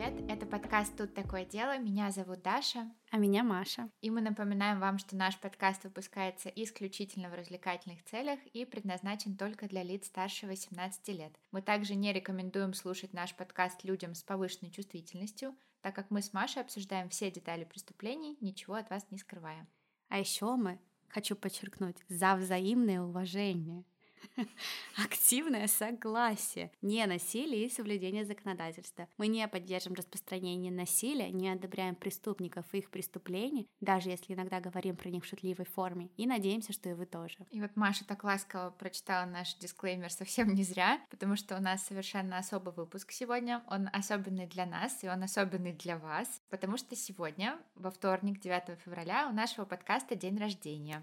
привет! Это подкаст «Тут такое дело». Меня зовут Даша. А меня Маша. И мы напоминаем вам, что наш подкаст выпускается исключительно в развлекательных целях и предназначен только для лиц старше 18 лет. Мы также не рекомендуем слушать наш подкаст людям с повышенной чувствительностью, так как мы с Машей обсуждаем все детали преступлений, ничего от вас не скрывая. А еще мы, хочу подчеркнуть, за взаимное уважение. Активное согласие, не насилие и соблюдение законодательства. Мы не поддерживаем распространение насилия, не одобряем преступников и их преступлений, даже если иногда говорим про них в шутливой форме, и надеемся, что и вы тоже. И вот Маша так ласково прочитала наш дисклеймер совсем не зря, потому что у нас совершенно особый выпуск сегодня. Он особенный для нас, и он особенный для вас, потому что сегодня, во вторник, 9 февраля, у нашего подкаста день рождения.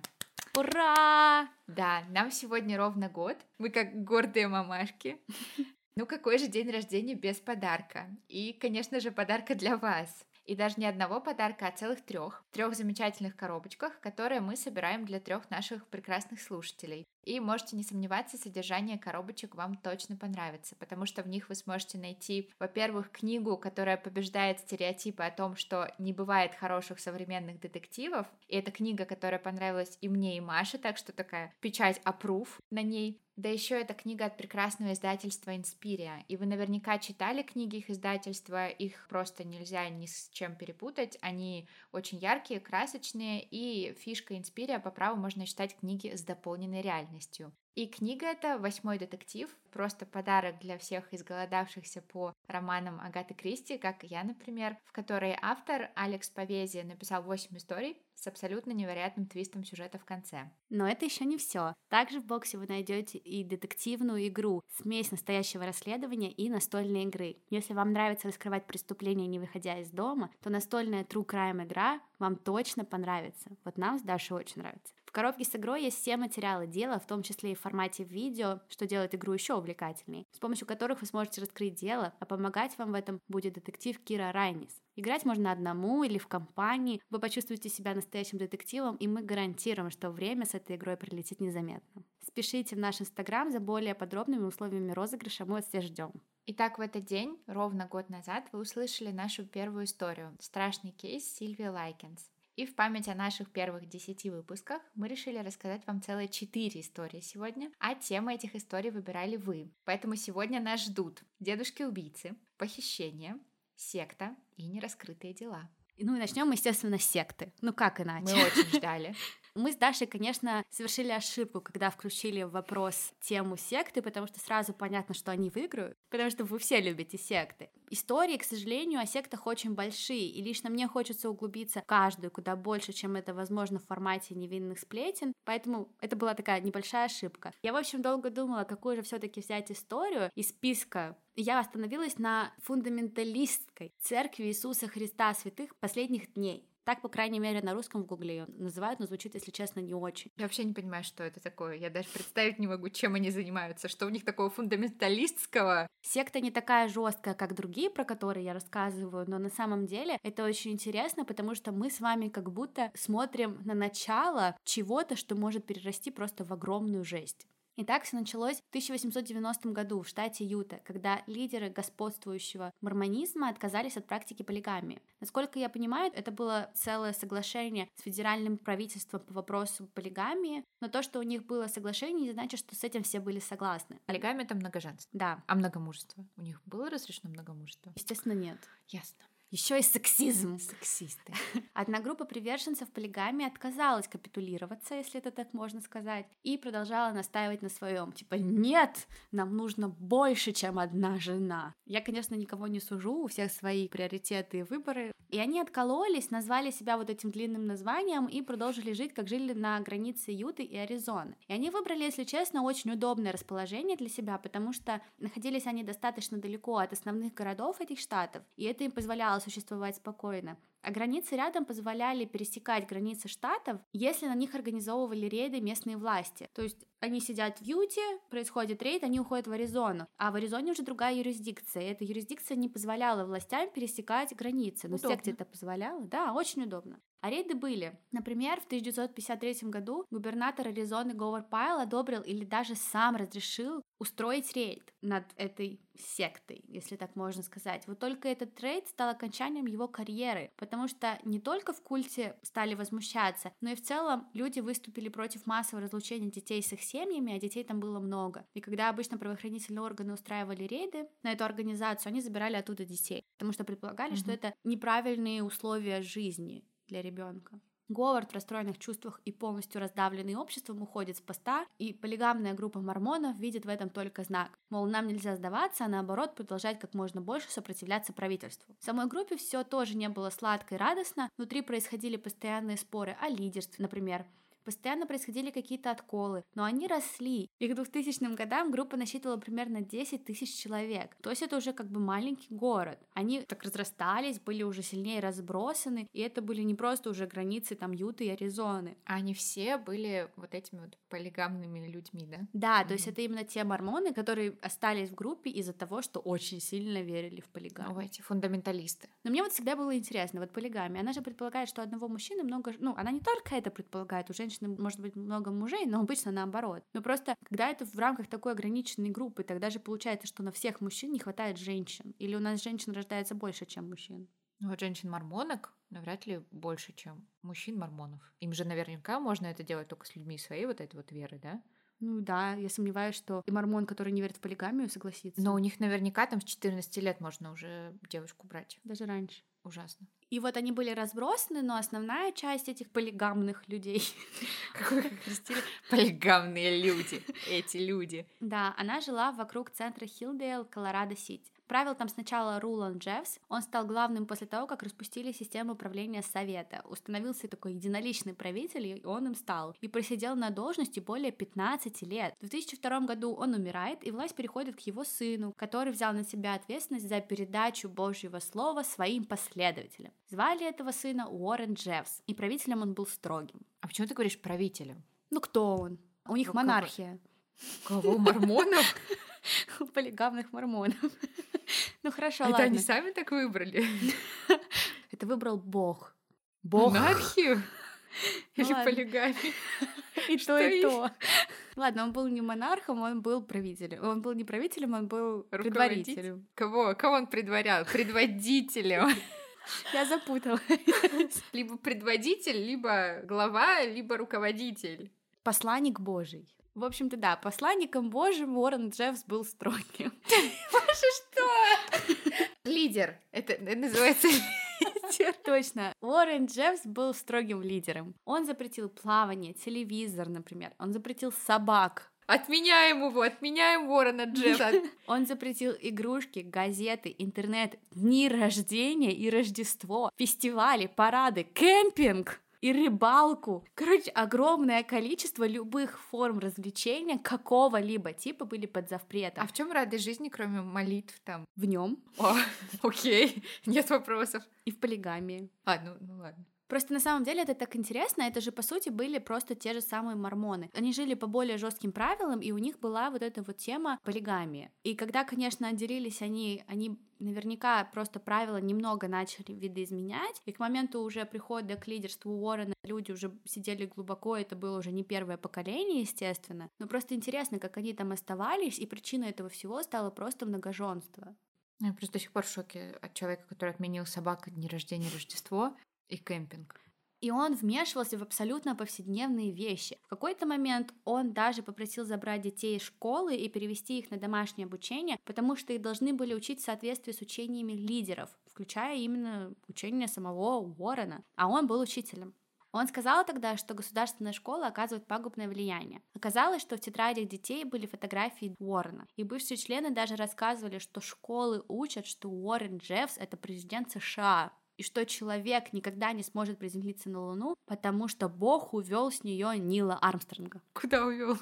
Ура! Да, нам сегодня ровно год. Мы как гордые мамашки. Ну какой же день рождения без подарка? И, конечно же, подарка для вас. И даже не одного подарка, а целых трех. Трех замечательных коробочках, которые мы собираем для трех наших прекрасных слушателей. И можете не сомневаться, содержание коробочек вам точно понравится, потому что в них вы сможете найти, во-первых, книгу, которая побеждает стереотипы о том, что не бывает хороших современных детективов. И это книга, которая понравилась и мне, и Маше, так что такая печать approve на ней. Да еще это книга от прекрасного издательства Инспирия. И вы наверняка читали книги их издательства, их просто нельзя ни с чем перепутать. Они очень яркие, красочные, и фишка Инспирия по праву можно читать книги с дополненной реальностью. И книга эта «Восьмой детектив», просто подарок для всех изголодавшихся по романам Агаты Кристи, как я, например, в которой автор Алекс Повези написал 8 историй с абсолютно невероятным твистом сюжета в конце. Но это еще не все. Также в боксе вы найдете и детективную игру, смесь настоящего расследования и настольной игры. Если вам нравится раскрывать преступления, не выходя из дома, то настольная True Crime игра вам точно понравится. Вот нам с Дашей очень нравится коробке с игрой есть все материалы дела, в том числе и в формате видео, что делает игру еще увлекательней, с помощью которых вы сможете раскрыть дело, а помогать вам в этом будет детектив Кира Райнис. Играть можно одному или в компании, вы почувствуете себя настоящим детективом, и мы гарантируем, что время с этой игрой пролетит незаметно. Спешите в наш инстаграм за более подробными условиями розыгрыша, мы вас все ждем. Итак, в этот день, ровно год назад, вы услышали нашу первую историю «Страшный кейс Сильвии Лайкенс». И в память о наших первых десяти выпусках мы решили рассказать вам целые четыре истории сегодня, а темы этих историй выбирали вы. Поэтому сегодня нас ждут дедушки-убийцы, похищение, секта и нераскрытые дела. Ну и начнем, естественно, с секты. Ну как иначе? Мы очень ждали. Мы с Дашей, конечно, совершили ошибку, когда включили в вопрос тему секты, потому что сразу понятно, что они выиграют, потому что вы все любите секты. Истории, к сожалению, о сектах очень большие, и лично мне хочется углубиться в каждую куда больше, чем это возможно в формате невинных сплетен, поэтому это была такая небольшая ошибка. Я, в общем, долго думала, какую же все таки взять историю из списка я остановилась на фундаменталистской церкви Иисуса Христа святых последних дней. Так, по крайней мере, на русском в гугле ее называют, но звучит, если честно, не очень. Я вообще не понимаю, что это такое. Я даже представить не могу, чем они занимаются. Что у них такого фундаменталистского? Секта не такая жесткая, как другие, про которые я рассказываю, но на самом деле это очень интересно, потому что мы с вами как будто смотрим на начало чего-то, что может перерасти просто в огромную жесть. И так все началось в 1890 году в штате Юта, когда лидеры господствующего мормонизма отказались от практики полигамии. Насколько я понимаю, это было целое соглашение с федеральным правительством по вопросу полигамии, но то, что у них было соглашение, не значит, что с этим все были согласны. Полигамия — это многоженство. Да. А многомужество? У них было разрешено многомужество? Естественно, нет. Ясно. Еще и сексизм. Сексисты. Одна группа приверженцев полигамии отказалась капитулироваться, если это так можно сказать, и продолжала настаивать на своем. Типа, нет, нам нужно больше, чем одна жена. Я, конечно, никого не сужу, у всех свои приоритеты и выборы. И они откололись, назвали себя вот этим длинным названием и продолжили жить, как жили на границе Юты и Аризоны. И они выбрали, если честно, очень удобное расположение для себя, потому что находились они достаточно далеко от основных городов этих штатов, и это им позволяло существовать спокойно. А границы рядом позволяли пересекать границы штатов, если на них организовывали рейды местные власти. То есть они сидят в Юте, происходит рейд, они уходят в Аризону. А в Аризоне уже другая юрисдикция. И эта юрисдикция не позволяла властям пересекать границы. Но удобно. секте это позволяло. Да, очень удобно. А рейды были. Например, в 1953 году губернатор Аризоны Говар Пайл одобрил или даже сам разрешил устроить рейд над этой сектой, если так можно сказать. Вот только этот рейд стал окончанием его карьеры, потому что не только в культе стали возмущаться, но и в целом люди выступили против массового разлучения детей с их семьями, а детей там было много. И когда обычно правоохранительные органы устраивали рейды на эту организацию, они забирали оттуда детей, потому что предполагали, mm-hmm. что это неправильные условия жизни для ребенка. Говард в расстроенных чувствах и полностью раздавленный обществом уходит с поста, и полигамная группа мормонов видит в этом только знак. Мол, нам нельзя сдаваться, а наоборот продолжать как можно больше сопротивляться правительству. В самой группе все тоже не было сладко и радостно, внутри происходили постоянные споры о лидерстве, например. Постоянно происходили какие-то отколы, но они росли. И к 2000 годам группа насчитывала примерно 10 тысяч человек. То есть это уже как бы маленький город. Они так разрастались, были уже сильнее разбросаны, и это были не просто уже границы там Юты и Аризоны. А они все были вот этими вот полигамными людьми, да? Да, mm-hmm. то есть это именно те мормоны, которые остались в группе из-за того, что очень сильно верили в полигамию. Ну, эти фундаменталисты. Но мне вот всегда было интересно, вот полигамия, она же предполагает, что одного мужчины много... Ну, она не только это предполагает, у женщин женщины может быть много мужей, но обычно наоборот. Но просто, когда это в рамках такой ограниченной группы, тогда же получается, что на всех мужчин не хватает женщин. Или у нас женщин рождается больше, чем мужчин. Ну, вот женщин-мормонок навряд ли больше, чем мужчин-мормонов. Им же наверняка можно это делать только с людьми своей вот этой вот веры, да? Ну да, я сомневаюсь, что и мормон, который не верит в полигамию, согласится. Но у них наверняка там с 14 лет можно уже девушку брать. Даже раньше. Ужасно. И вот они были разбросаны, но основная часть этих полигамных людей, как вы крестили, полигамные люди, эти люди. Да, она жила вокруг центра Хилдейл, Колорадо-Сити. Правил там сначала Рулан Джеффс. Он стал главным после того, как распустили систему управления Совета. Установился такой единоличный правитель, и он им стал. И просидел на должности более 15 лет. В 2002 году он умирает, и власть переходит к его сыну, который взял на себя ответственность за передачу Божьего Слова своим последователям. Звали этого сына Уоррен Джеффс, и правителем он был строгим. А почему ты говоришь правителем? Ну кто он? У них ну, монархия. Кого? Мормонов? Полигамных мормонов. Ну хорошо, Это ладно. они сами так выбрали? Это выбрал Бог. Бог? Монархию? Или ну, полигамию? И то, и то. Ладно, он был не монархом, он был правителем. Он был не правителем, он был предварителем. Кого? Кого он предварял? Предводителем. Я запуталась. Либо предводитель, либо глава, либо руководитель. Посланник Божий. В общем-то, да, посланником Божьим Уоррен Джеффс был строгим. Боже, что? Лидер. Это называется лидер. Точно. Уоррен Джеффс был строгим лидером. Он запретил плавание, телевизор, например. Он запретил собак. Отменяем его, отменяем Уоррена Джеффа. Он запретил игрушки, газеты, интернет, дни рождения и Рождество, фестивали, парады, кемпинг и рыбалку. Короче, огромное количество любых форм развлечения какого-либо типа были под запретом. А в чем радость жизни, кроме молитв там? В нем. О, окей, нет вопросов. И в полигамии. А, ну, ну ладно. Просто на самом деле это так интересно, это же по сути были просто те же самые мормоны. Они жили по более жестким правилам, и у них была вот эта вот тема полигамии. И когда, конечно, отделились они, они наверняка просто правила немного начали видоизменять, и к моменту уже прихода к лидерству Уоррена люди уже сидели глубоко, это было уже не первое поколение, естественно, но просто интересно, как они там оставались, и причиной этого всего стало просто многоженство. Я просто до сих пор в шоке от человека, который отменил собака дни рождения Рождество. И кемпинг. И он вмешивался в абсолютно повседневные вещи. В какой-то момент он даже попросил забрать детей из школы и перевести их на домашнее обучение, потому что их должны были учить в соответствии с учениями лидеров, включая именно учение самого Уоррена. А он был учителем. Он сказал тогда, что государственная школа оказывает пагубное влияние. Оказалось, что в тетрадях детей были фотографии Уоррена. И бывшие члены даже рассказывали, что школы учат, что Уоррен Джеффс — это президент США и что человек никогда не сможет приземлиться на Луну, потому что Бог увел с нее Нила Армстронга. Куда увел?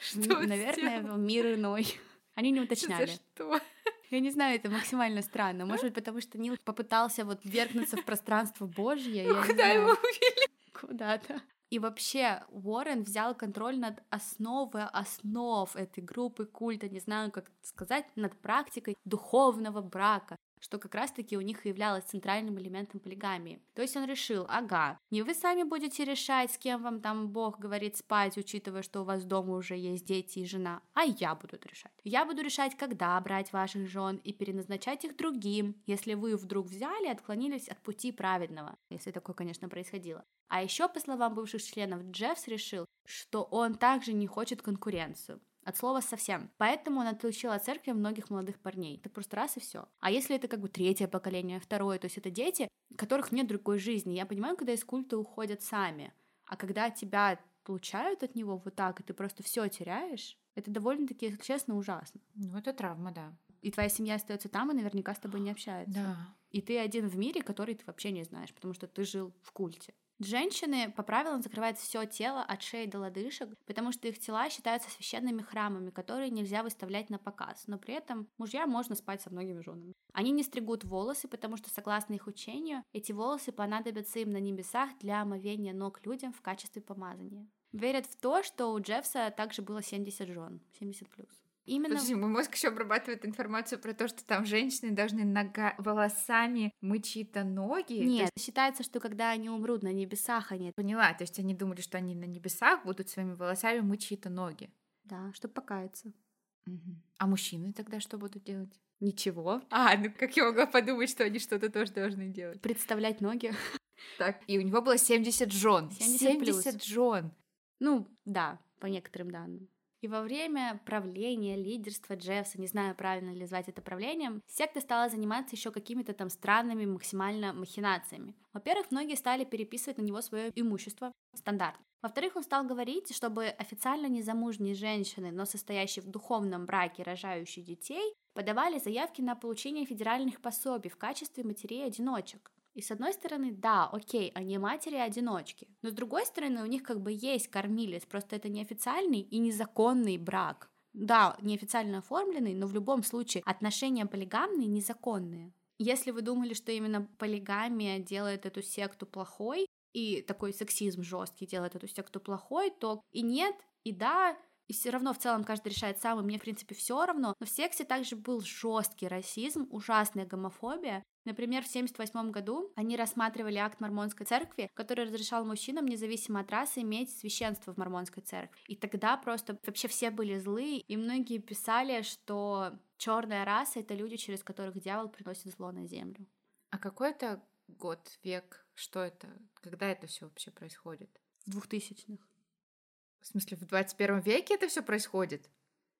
Что Наверное, в мир иной. Они не уточняли. За что? Я не знаю, это максимально странно. Может быть, потому что Нил попытался вот вергнуться в пространство Божье. Ну, куда его увели? Куда-то. И вообще Уоррен взял контроль над основой основ этой группы культа, не знаю, как сказать, над практикой духовного брака что как раз-таки у них и являлось центральным элементом полигамии. То есть он решил, ага, не вы сами будете решать, с кем вам там Бог говорит спать, учитывая, что у вас дома уже есть дети и жена, а я буду решать. Я буду решать, когда брать ваших жен и переназначать их другим, если вы вдруг взяли и отклонились от пути праведного, если такое, конечно, происходило. А еще, по словам бывших членов, Джеффс решил, что он также не хочет конкуренцию. От слова совсем. Поэтому он отлучил от церкви многих молодых парней. Так просто раз и все. А если это как бы третье поколение, второе, то есть это дети, которых нет другой жизни. Я понимаю, когда из культа уходят сами. А когда тебя получают от него вот так, и ты просто все теряешь, это довольно-таки, если честно, ужасно. Ну, это травма, да. И твоя семья остается там и наверняка с тобой не общается. Да. И ты один в мире, который ты вообще не знаешь, потому что ты жил в культе. Женщины по правилам закрывают все тело от шеи до лодыжек, потому что их тела считаются священными храмами, которые нельзя выставлять на показ, но при этом мужья можно спать со многими женами. Они не стригут волосы, потому что, согласно их учению, эти волосы понадобятся им на небесах для омовения ног людям в качестве помазания. Верят в то, что у Джеффса также было 70 жен, 70 плюс. Именно... Подожди, мой мозг еще обрабатывает информацию про то, что там женщины должны нога... волосами мыть чьи-то ноги. Нет, есть... считается, что когда они умрут на небесах, они... Поняла, то есть они думали, что они на небесах будут своими волосами мыть чьи-то ноги. Да, чтобы покаяться. Угу. А мужчины тогда что будут делать? Ничего. А, ну как я могла подумать, что они что-то тоже должны делать? Представлять ноги. Так, и у него было 70 жен. 70, 70 жен. Ну, да, по некоторым данным. И во время правления, лидерства Джеффса, не знаю, правильно ли звать это правлением, секта стала заниматься еще какими-то там странными максимально махинациями. Во-первых, многие стали переписывать на него свое имущество, стандарт. Во-вторых, он стал говорить, чтобы официально незамужние женщины, но состоящие в духовном браке, рожающие детей, подавали заявки на получение федеральных пособий в качестве матерей-одиночек. И с одной стороны, да, окей, они матери-одиночки. Но с другой стороны, у них как бы есть кормилец, просто это неофициальный и незаконный брак. Да, неофициально оформленный, но в любом случае отношения полигамные незаконные. Если вы думали, что именно полигамия делает эту секту плохой, и такой сексизм жесткий делает эту секту плохой, то и нет, и да, и все равно в целом каждый решает сам, и мне, в принципе, все равно. Но в секте также был жесткий расизм, ужасная гомофобия. Например, в 1978 году они рассматривали акт Мормонской церкви, который разрешал мужчинам, независимо от расы, иметь священство в Мормонской церкви. И тогда просто вообще все были злые, и многие писали, что черная раса это люди, через которых дьявол приносит зло на землю. А какой это год, век? Что это? Когда это все вообще происходит? В двухтысячных. В смысле, в 21 веке это все происходит?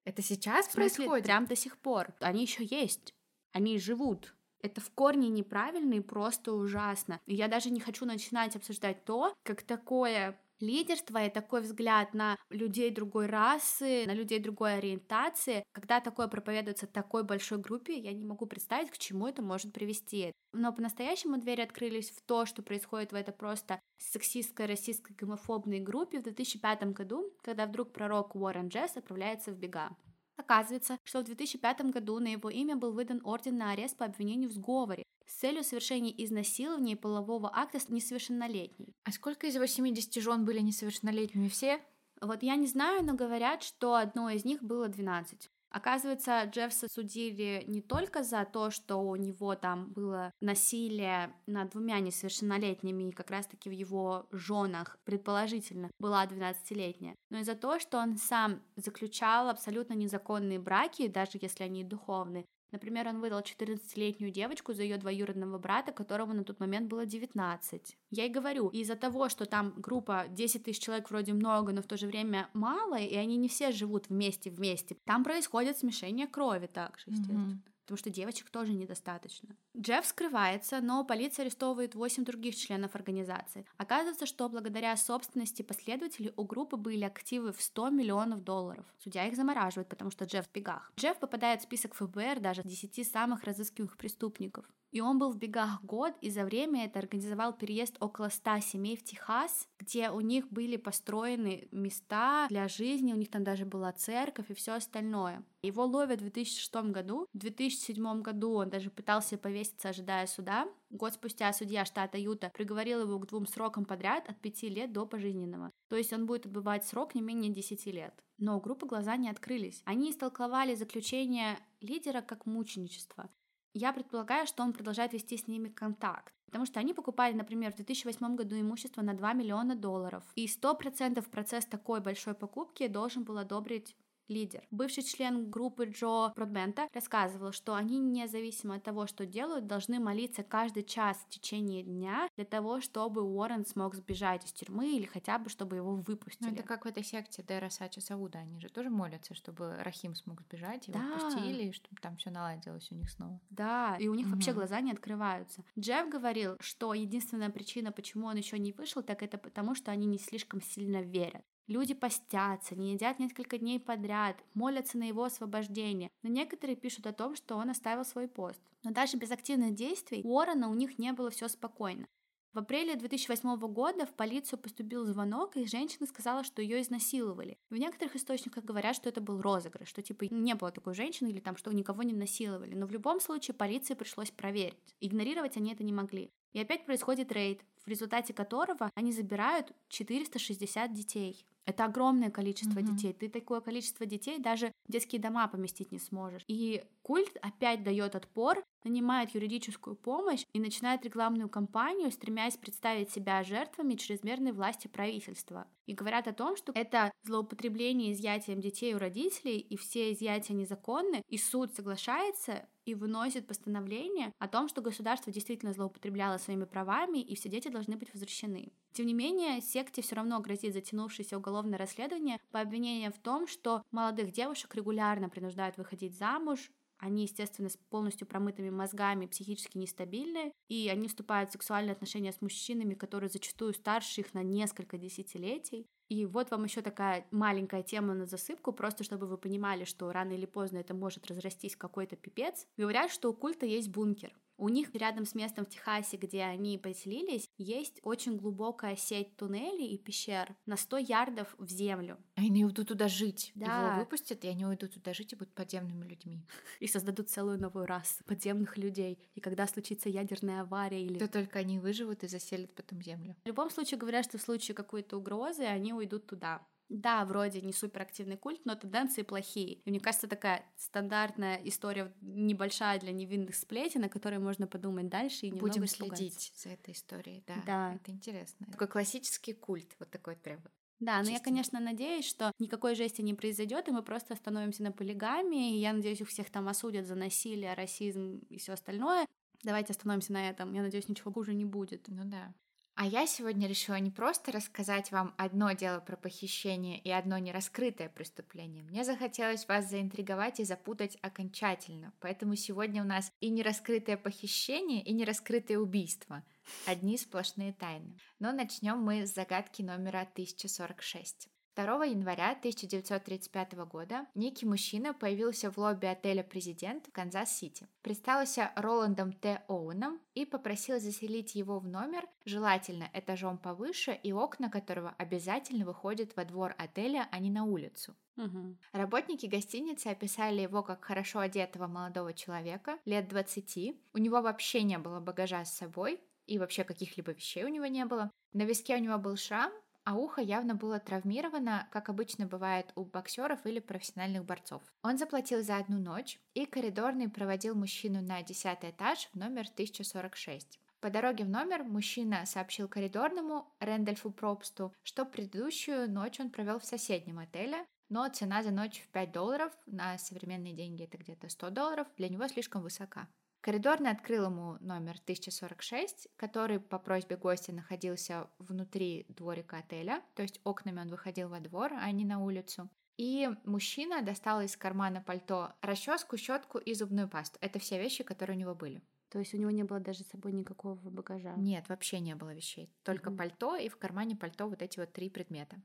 Это сейчас в смысле, происходит? Прям до сих пор. Они еще есть. Они живут. Это в корне неправильно и просто ужасно. И я даже не хочу начинать обсуждать то, как такое лидерство и такой взгляд на людей другой расы, на людей другой ориентации, когда такое проповедуется такой большой группе, я не могу представить, к чему это может привести. Но по-настоящему двери открылись в то, что происходит в это просто сексистской, российской, гомофобной группе в 2005 году, когда вдруг пророк Уоррен Джесс отправляется в бега. Оказывается, что в 2005 году на его имя был выдан орден на арест по обвинению в сговоре с целью совершения изнасилования и полового акта с несовершеннолетней. А сколько из его 70 жен были несовершеннолетними? Все? Вот я не знаю, но говорят, что одно из них было 12. Оказывается, Джеффса судили не только за то, что у него там было насилие над двумя несовершеннолетними, и как раз-таки в его женах, предположительно, была 12-летняя, но и за то, что он сам заключал абсолютно незаконные браки, даже если они духовные, Например, он выдал 14-летнюю девочку за ее двоюродного брата, которому на тот момент было 19. Я и говорю, из-за того, что там группа 10 тысяч человек вроде много, но в то же время мало, и они не все живут вместе-вместе, там происходит смешение крови также, естественно. Mm-hmm потому что девочек тоже недостаточно. Джефф скрывается, но полиция арестовывает 8 других членов организации. Оказывается, что благодаря собственности последователей у группы были активы в 100 миллионов долларов. Судья их замораживает, потому что Джефф в бегах. Джефф попадает в список ФБР даже 10 самых разыскиваемых преступников. И он был в бегах год, и за время это организовал переезд около 100 семей в Техас, где у них были построены места для жизни, у них там даже была церковь и все остальное. Его ловят в 2006 году. В 2007 году он даже пытался повеситься, ожидая суда. Год спустя судья штата Юта приговорил его к двум срокам подряд от 5 лет до пожизненного. То есть он будет отбывать срок не менее 10 лет. Но у группы глаза не открылись. Они истолковали заключение лидера как мученичество. Я предполагаю, что он продолжает вести с ними контакт. Потому что они покупали, например, в 2008 году имущество на 2 миллиона долларов. И 100% процесс такой большой покупки должен был одобрить лидер. Бывший член группы Джо Бродбента рассказывал, что они, независимо от того, что делают, должны молиться каждый час в течение дня для того, чтобы Уоррен смог сбежать из тюрьмы или хотя бы, чтобы его выпустили. Ну, это как в этой секте Дэра Сача Сауда. Они же тоже молятся, чтобы Рахим смог сбежать, его Да. пустили, чтобы там все наладилось у них снова. Да, и у них вообще Мгм. глаза не открываются. Джефф говорил, что единственная причина, почему он еще не вышел, так это потому, что они не слишком сильно верят. Люди постятся, не едят несколько дней подряд, молятся на его освобождение. Но некоторые пишут о том, что он оставил свой пост. Но даже без активных действий у Уоррена у них не было все спокойно. В апреле 2008 года в полицию поступил звонок, и женщина сказала, что ее изнасиловали. В некоторых источниках говорят, что это был розыгрыш, что типа не было такой женщины или там, что никого не насиловали. Но в любом случае полиции пришлось проверить. Игнорировать они это не могли. И опять происходит рейд, в результате которого они забирают 460 детей. Это огромное количество Мгм. детей. Ты такое количество детей даже в детские дома поместить не сможешь. И культ опять дает отпор, нанимает юридическую помощь и начинает рекламную кампанию, стремясь представить себя жертвами чрезмерной власти правительства. И говорят о том, что это злоупотребление изъятием детей у родителей, и все изъятия незаконны, и суд соглашается и выносит постановление о том, что государство действительно злоупотребляло своими правами, и все дети должны быть возвращены. Тем не менее, секте все равно грозит затянувшееся уголовное расследование по обвинениям в том, что молодых девушек регулярно принуждают выходить замуж, они, естественно, с полностью промытыми мозгами, психически нестабильны, и они вступают в сексуальные отношения с мужчинами, которые зачастую старше их на несколько десятилетий. И вот вам еще такая маленькая тема на засыпку, просто чтобы вы понимали, что рано или поздно это может разрастись какой-то пипец. Говорят, что у культа есть бункер. У них рядом с местом в Техасе, где они поселились, есть очень глубокая сеть туннелей и пещер на 100 ярдов в землю. А Они уйдут туда жить. Да. Его выпустят, и они уйдут туда жить и будут подземными людьми. И создадут целую новую расу подземных людей. И когда случится ядерная авария или... То только они выживут и заселят потом землю. В любом случае говорят, что в случае какой-то угрозы они уйдут туда. Да, вроде не суперактивный культ, но тенденции плохие. И мне кажется, такая стандартная история небольшая для невинных сплетен, о которой можно подумать дальше и немного Будем испугаться. следить за этой историей, да. Да. Это интересно. Такой классический культ, вот такой прям. Да, но я, конечно, надеюсь, что никакой жести не произойдет, и мы просто остановимся на полигамии. И я надеюсь, у всех там осудят за насилие, расизм и все остальное. Давайте остановимся на этом. Я надеюсь, ничего хуже не будет. Ну да. А я сегодня решила не просто рассказать вам одно дело про похищение и одно нераскрытое преступление. Мне захотелось вас заинтриговать и запутать окончательно. Поэтому сегодня у нас и нераскрытое похищение, и нераскрытое убийство. Одни сплошные тайны. Но начнем мы с загадки номера 1046. 2 января 1935 года некий мужчина появился в лобби отеля «Президент» в Канзас-Сити. Представился Роландом Т. Оуэном и попросил заселить его в номер, желательно этажом повыше и окна которого обязательно выходят во двор отеля, а не на улицу. Мгм. Работники гостиницы описали его как хорошо одетого молодого человека, лет 20. У него вообще не было багажа с собой, и вообще каких-либо вещей у него не было. На виске у него был шрам, а ухо явно было травмировано, как обычно бывает у боксеров или профессиональных борцов. Он заплатил за одну ночь, и коридорный проводил мужчину на 10 этаж в номер 1046. По дороге в номер мужчина сообщил коридорному Рэндольфу Пробсту, что предыдущую ночь он провел в соседнем отеле, но цена за ночь в 5 долларов, на современные деньги это где-то 100 долларов, для него слишком высока. Коридорный открыл ему номер 1046, который по просьбе гостя находился внутри дворика отеля, то есть окнами он выходил во двор, а не на улицу. И мужчина достал из кармана пальто расческу, щетку и зубную пасту. Это все вещи, которые у него были. То есть у него не было даже с собой никакого багажа. Нет, вообще не было вещей. Только Мгм. пальто и в кармане пальто вот эти вот три предмета.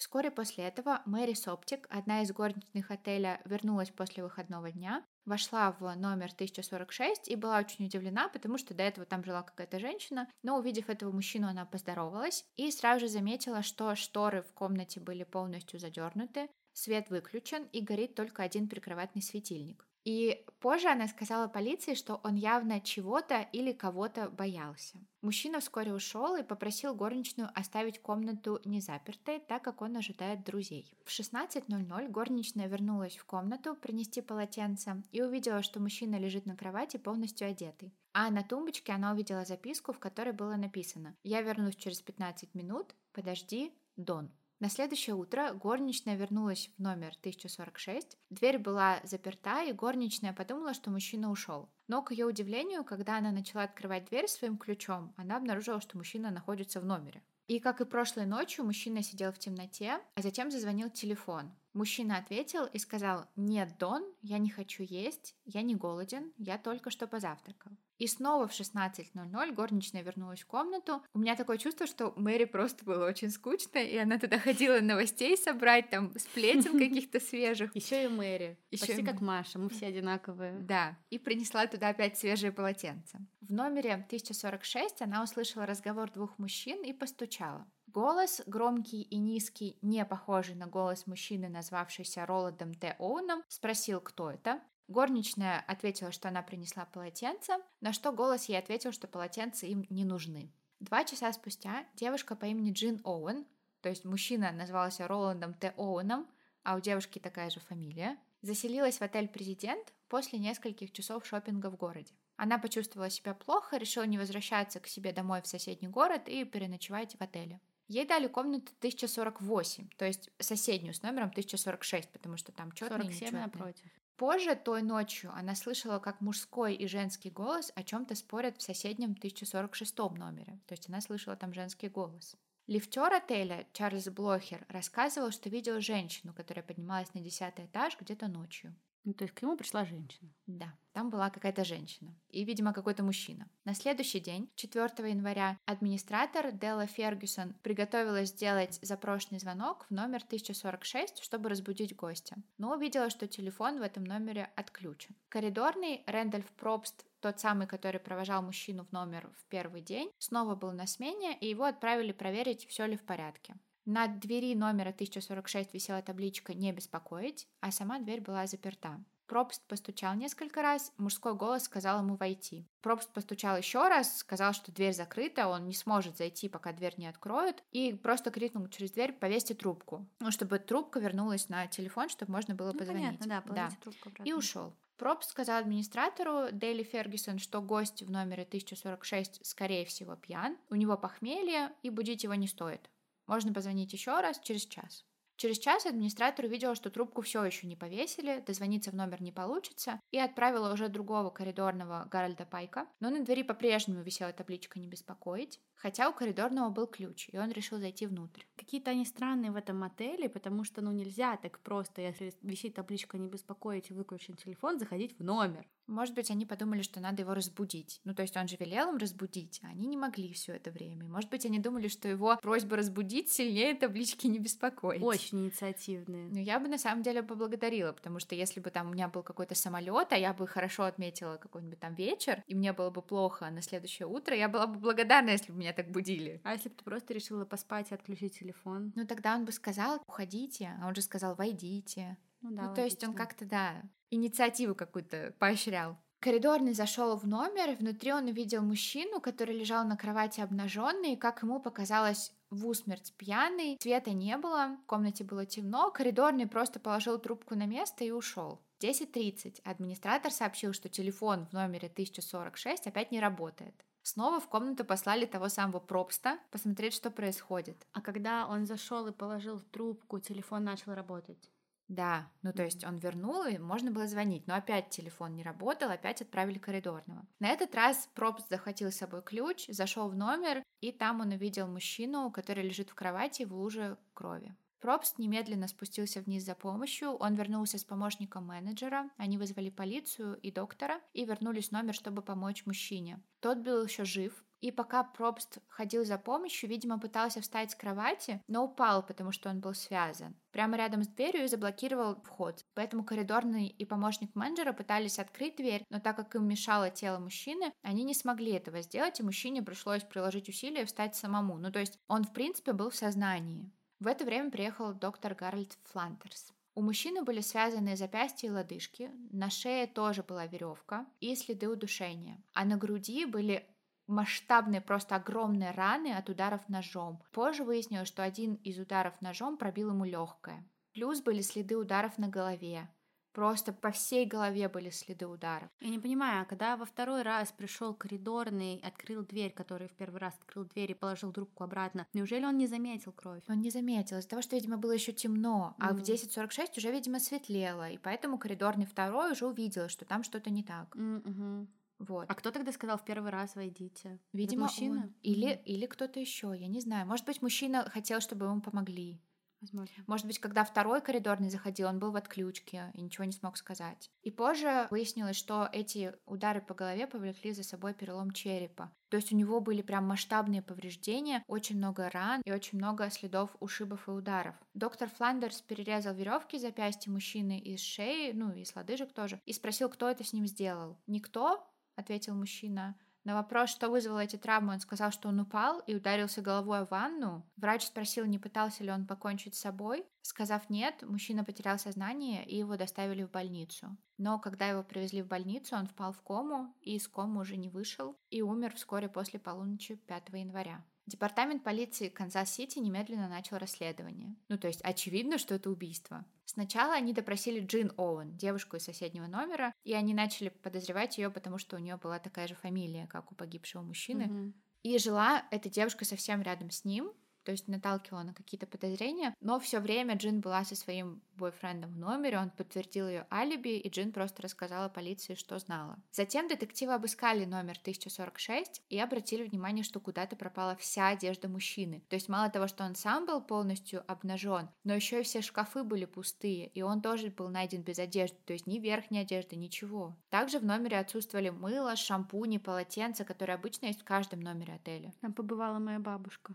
Вскоре после этого Мэри Соптик, одна из горничных отеля, вернулась после выходного дня, вошла в номер 1046 и была очень удивлена, потому что до этого там жила какая-то женщина, но увидев этого мужчину, она поздоровалась и сразу же заметила, что шторы в комнате были полностью задернуты, свет выключен и горит только один прикроватный светильник. И позже она сказала полиции, что он явно чего-то или кого-то боялся. Мужчина вскоре ушел и попросил горничную оставить комнату незапертой, так как он ожидает друзей. В 16.00 горничная вернулась в комнату принести полотенце и увидела, что мужчина лежит на кровати полностью одетый. А на тумбочке она увидела записку, в которой было написано «Я вернусь через 15 минут, подожди, Дон». На следующее утро горничная вернулась в номер 1046. Дверь была заперта, и горничная подумала, что мужчина ушел. Но, к ее удивлению, когда она начала открывать дверь своим ключом, она обнаружила, что мужчина находится в номере. И, как и прошлой ночью, мужчина сидел в темноте, а затем зазвонил телефон. Мужчина ответил и сказал, «Нет, Дон, я не хочу есть, я не голоден, я только что позавтракал». И снова в 16.00 горничная вернулась в комнату. У меня такое чувство, что Мэри просто было очень скучно, и она туда ходила новостей собрать, там, сплетен каких-то свежих. Еще и Мэри. Еще Почти и... как Маша, мы все одинаковые. Да, и принесла туда опять свежие полотенца. В номере 1046 она услышала разговор двух мужчин и постучала. Голос, громкий и низкий, не похожий на голос мужчины, назвавшийся Роландом Т. Оуном, спросил, кто это. Горничная ответила, что она принесла полотенце, на что голос ей ответил, что полотенца им не нужны. Два часа спустя девушка по имени Джин Оуэн, то есть мужчина назвался Роландом Т. Оуэном, а у девушки такая же фамилия, заселилась в отель «Президент» после нескольких часов шопинга в городе. Она почувствовала себя плохо, решила не возвращаться к себе домой в соседний город и переночевать в отеле. Ей дали комнату 1048, то есть соседнюю с номером 1046, потому что там четный 47 напротив. Позже, той ночью, она слышала, как мужской и женский голос о чем-то спорят в соседнем 1046 номере. То есть она слышала там женский голос. Лифтер отеля Чарльз Блохер рассказывал, что видел женщину, которая поднималась на десятый этаж где-то ночью. Ну, то есть к нему пришла женщина. Да, там была какая-то женщина. И, видимо, какой-то мужчина. На следующий день, 4 января, администратор Делла Фергюсон приготовилась сделать запрошенный звонок в номер 1046, чтобы разбудить гостя. Но увидела, что телефон в этом номере отключен. Коридорный Рэндольф Пробст тот самый, который провожал мужчину в номер в первый день, снова был на смене, и его отправили проверить, все ли в порядке. На двери номера 1046 висела табличка «Не беспокоить», а сама дверь была заперта. Пробст постучал несколько раз, мужской голос сказал ему войти. Пробст постучал еще раз, сказал, что дверь закрыта, он не сможет зайти, пока дверь не откроют, и просто крикнул через дверь «повесьте трубку», ну, чтобы трубка вернулась на телефон, чтобы можно было ну, позвонить. Понятно, да, да. трубку обратно. И ушел. Пробст сказал администратору Дейли Фергюсон, что гость в номере 1046 скорее всего пьян, у него похмелье, и будить его не стоит. Можно позвонить еще раз через час. Через час администратор увидела, что трубку все еще не повесили, дозвониться в номер не получится, и отправила уже другого коридорного Гарольда Пайка, но на двери по-прежнему висела табличка «Не беспокоить», хотя у коридорного был ключ, и он решил зайти внутрь. Какие-то они странные в этом отеле, потому что, ну, нельзя так просто, если висит табличка «Не беспокоить» и выключен телефон, заходить в номер. Может быть, они подумали, что надо его разбудить. Ну, то есть он же велел им разбудить, а они не могли все это время. Может быть, они думали, что его просьба разбудить сильнее таблички не беспокоить. Очень инициативные. Ну, я бы на самом деле поблагодарила, потому что если бы там у меня был какой-то самолет, а я бы хорошо отметила какой-нибудь там вечер, и мне было бы плохо на следующее утро, я была бы благодарна, если бы меня так будили. А если бы ты просто решила поспать и отключить телефон? Ну, тогда он бы сказал, уходите, а он же сказал, войдите. Ну, да, ну то есть он как-то, да, инициативу какую-то поощрял. Коридорный зашел в номер, внутри он увидел мужчину, который лежал на кровати обнаженный, и, как ему показалось, в усмерть пьяный. Света не было, в комнате было темно, коридорный просто положил трубку на место и ушел. 10.30 администратор сообщил, что телефон в номере 1046 опять не работает. Снова в комнату послали того самого пропста посмотреть, что происходит. А когда он зашел и положил трубку, телефон начал работать. Да, ну то есть он вернул, и можно было звонить, но опять телефон не работал, опять отправили коридорного. На этот раз Пропст захватил с собой ключ, зашел в номер, и там он увидел мужчину, который лежит в кровати в луже крови. Пробст немедленно спустился вниз за помощью, он вернулся с помощником менеджера, они вызвали полицию и доктора и вернулись в номер, чтобы помочь мужчине. Тот был еще жив, И пока Пробст ходил за помощью, видимо, пытался встать с кровати, но упал, потому что он был связан. Прямо рядом с дверью и заблокировал вход. Поэтому коридорный и помощник менеджера пытались открыть дверь, но так как им мешало тело мужчины, они не смогли этого сделать, и мужчине пришлось приложить усилия встать самому. Ну, то есть он, в принципе, был в сознании. В это время приехал доктор Гарольд Флантерс. У мужчины были связаны запястья и лодыжки, на шее тоже была веревка и следы удушения, а на груди были масштабные, просто огромные раны от ударов ножом. Позже выяснилось, что один из ударов ножом пробил ему легкое. Плюс были следы ударов на голове. Просто по всей голове были следы ударов. Я не понимаю, а когда во второй раз пришел коридорный, открыл дверь, который в первый раз открыл дверь и положил трубку обратно, неужели он не заметил кровь? Он не заметил, из-за того, что, видимо, было еще темно, а mm. в 10.46 уже, видимо, светлело, и поэтому коридорный второй уже увидел, что там что-то не так. Mm-hmm. Вот. А кто тогда сказал в первый раз войдите? Видимо, мужчина. Он. Или, mm-hmm. или кто-то еще, я не знаю. Может быть, мужчина хотел, чтобы ему помогли. Возможно. Может быть, когда второй коридорный заходил, он был в отключке и ничего не смог сказать. И позже выяснилось, что эти удары по голове повлекли за собой перелом черепа. То есть у него были прям масштабные повреждения, очень много ран и очень много следов ушибов и ударов. Доктор Фландерс перерезал веревки запястья мужчины из шеи, ну и с лодыжек тоже, и спросил, кто это с ним сделал. Никто, ответил мужчина. На вопрос, что вызвало эти травмы, он сказал, что он упал и ударился головой в ванну. Врач спросил, не пытался ли он покончить с собой. Сказав нет, мужчина потерял сознание и его доставили в больницу. Но когда его привезли в больницу, он впал в кому и из комы уже не вышел и умер вскоре после полуночи 5 января. Департамент полиции Канзас-Сити немедленно начал расследование. Ну, то есть очевидно, что это убийство. Сначала они допросили Джин Оуэн, девушку из соседнего номера, и они начали подозревать ее, потому что у нее была такая же фамилия, как у погибшего мужчины. Mm-hmm. И жила эта девушка совсем рядом с ним, то есть наталкивала на какие-то подозрения, но все время Джин была со своим бойфрендом в номере, он подтвердил ее алиби, и Джин просто рассказала полиции, что знала. Затем детективы обыскали номер 1046 и обратили внимание, что куда-то пропала вся одежда мужчины. То есть мало того, что он сам был полностью обнажен, но еще и все шкафы были пустые, и он тоже был найден без одежды, то есть ни верхней одежды, ничего. Также в номере отсутствовали мыло, шампуни, полотенца, которые обычно есть в каждом номере отеля. Там побывала моя бабушка.